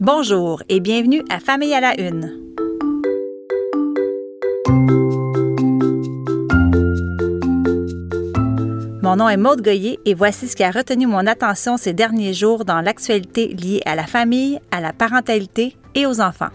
Bonjour et bienvenue à Famille à la Une. Mon nom est Maude Goyer et voici ce qui a retenu mon attention ces derniers jours dans l'actualité liée à la famille, à la parentalité et aux enfants.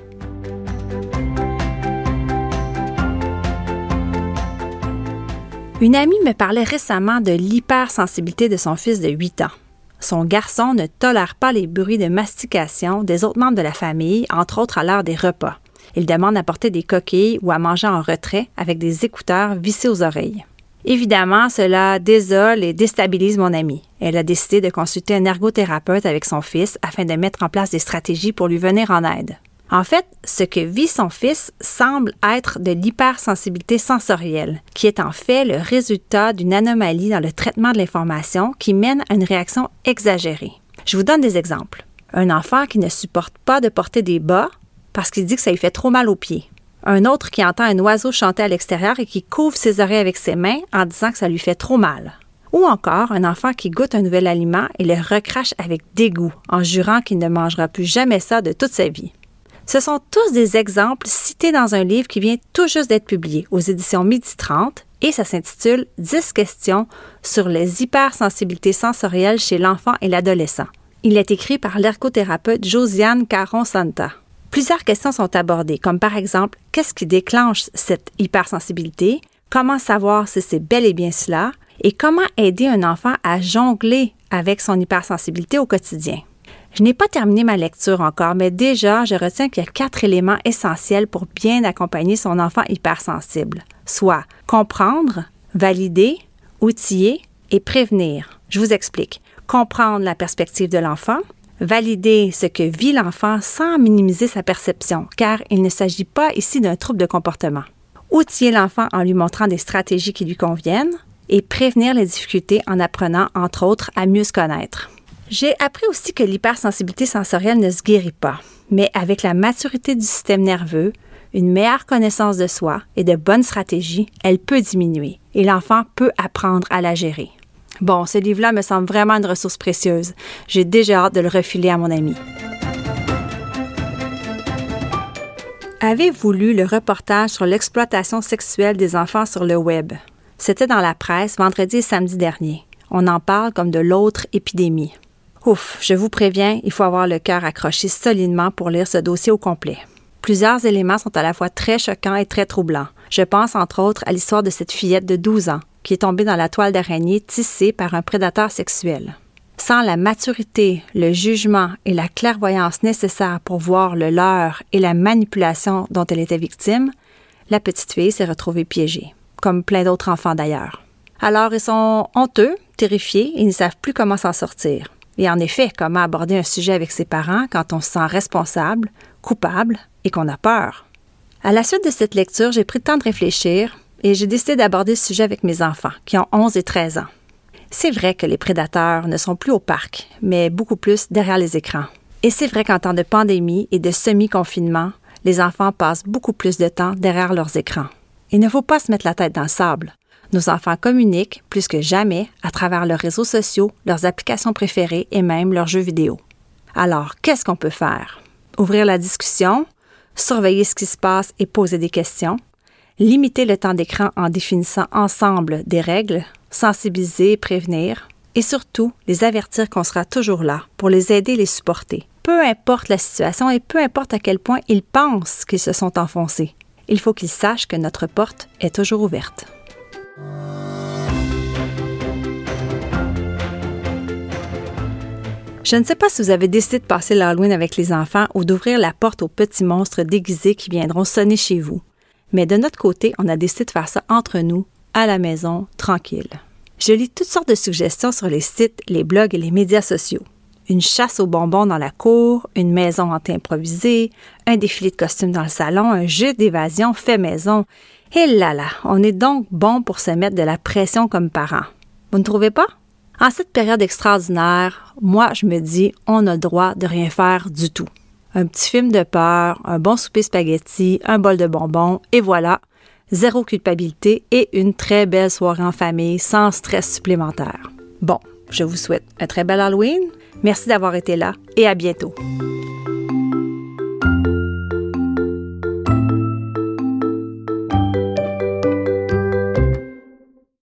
Une amie me parlait récemment de l'hypersensibilité de son fils de 8 ans. Son garçon ne tolère pas les bruits de mastication des autres membres de la famille, entre autres à l'heure des repas. Il demande à porter des coquilles ou à manger en retrait avec des écouteurs vissés aux oreilles. Évidemment, cela désole et déstabilise mon amie. Elle a décidé de consulter un ergothérapeute avec son fils afin de mettre en place des stratégies pour lui venir en aide. En fait, ce que vit son fils semble être de l'hypersensibilité sensorielle, qui est en fait le résultat d'une anomalie dans le traitement de l'information qui mène à une réaction exagérée. Je vous donne des exemples. Un enfant qui ne supporte pas de porter des bas parce qu'il dit que ça lui fait trop mal aux pieds. Un autre qui entend un oiseau chanter à l'extérieur et qui couvre ses oreilles avec ses mains en disant que ça lui fait trop mal. Ou encore un enfant qui goûte un nouvel aliment et le recrache avec dégoût en jurant qu'il ne mangera plus jamais ça de toute sa vie. Ce sont tous des exemples cités dans un livre qui vient tout juste d'être publié aux éditions Midi 30 et ça s'intitule 10 questions sur les hypersensibilités sensorielles chez l'enfant et l'adolescent. Il est écrit par l'ergothérapeute Josiane Caron-Santa. Plusieurs questions sont abordées, comme par exemple qu'est-ce qui déclenche cette hypersensibilité, comment savoir si c'est bel et bien cela, et comment aider un enfant à jongler avec son hypersensibilité au quotidien? Je n'ai pas terminé ma lecture encore, mais déjà, je retiens qu'il y a quatre éléments essentiels pour bien accompagner son enfant hypersensible, soit comprendre, valider, outiller et prévenir. Je vous explique. Comprendre la perspective de l'enfant, valider ce que vit l'enfant sans minimiser sa perception, car il ne s'agit pas ici d'un trouble de comportement. Outiller l'enfant en lui montrant des stratégies qui lui conviennent et prévenir les difficultés en apprenant, entre autres, à mieux se connaître. J'ai appris aussi que l'hypersensibilité sensorielle ne se guérit pas, mais avec la maturité du système nerveux, une meilleure connaissance de soi et de bonnes stratégies, elle peut diminuer et l'enfant peut apprendre à la gérer. Bon, ce livre-là me semble vraiment une ressource précieuse. J'ai déjà hâte de le refiler à mon ami. Avez-vous lu le reportage sur l'exploitation sexuelle des enfants sur le web? C'était dans la presse vendredi et samedi dernier. On en parle comme de l'autre épidémie. Ouf, je vous préviens, il faut avoir le cœur accroché solidement pour lire ce dossier au complet. Plusieurs éléments sont à la fois très choquants et très troublants. Je pense entre autres à l'histoire de cette fillette de 12 ans qui est tombée dans la toile d'araignée tissée par un prédateur sexuel. Sans la maturité, le jugement et la clairvoyance nécessaires pour voir le leurre et la manipulation dont elle était victime, la petite fille s'est retrouvée piégée, comme plein d'autres enfants d'ailleurs. Alors ils sont honteux, terrifiés et ne savent plus comment s'en sortir. Et en effet, comment aborder un sujet avec ses parents quand on se sent responsable, coupable et qu'on a peur? À la suite de cette lecture, j'ai pris le temps de réfléchir et j'ai décidé d'aborder ce sujet avec mes enfants, qui ont 11 et 13 ans. C'est vrai que les prédateurs ne sont plus au parc, mais beaucoup plus derrière les écrans. Et c'est vrai qu'en temps de pandémie et de semi-confinement, les enfants passent beaucoup plus de temps derrière leurs écrans. Il ne faut pas se mettre la tête dans le sable. Nos enfants communiquent plus que jamais à travers leurs réseaux sociaux, leurs applications préférées et même leurs jeux vidéo. Alors, qu'est-ce qu'on peut faire? Ouvrir la discussion, surveiller ce qui se passe et poser des questions, limiter le temps d'écran en définissant ensemble des règles, sensibiliser prévenir, et surtout les avertir qu'on sera toujours là pour les aider et les supporter. Peu importe la situation et peu importe à quel point ils pensent qu'ils se sont enfoncés, il faut qu'ils sachent que notre porte est toujours ouverte. Je ne sais pas si vous avez décidé de passer l'Halloween avec les enfants ou d'ouvrir la porte aux petits monstres déguisés qui viendront sonner chez vous. Mais de notre côté, on a décidé de faire ça entre nous, à la maison, tranquille. Je lis toutes sortes de suggestions sur les sites, les blogs et les médias sociaux. Une chasse aux bonbons dans la cour, une maison hantée improvisée, un défilé de costumes dans le salon, un jeu d'évasion fait maison. Et là là, on est donc bon pour se mettre de la pression comme parents. Vous ne trouvez pas? En cette période extraordinaire, moi, je me dis, on a le droit de rien faire du tout. Un petit film de peur, un bon souper spaghetti, un bol de bonbons, et voilà, zéro culpabilité et une très belle soirée en famille sans stress supplémentaire. Bon, je vous souhaite un très bel Halloween. Merci d'avoir été là et à bientôt.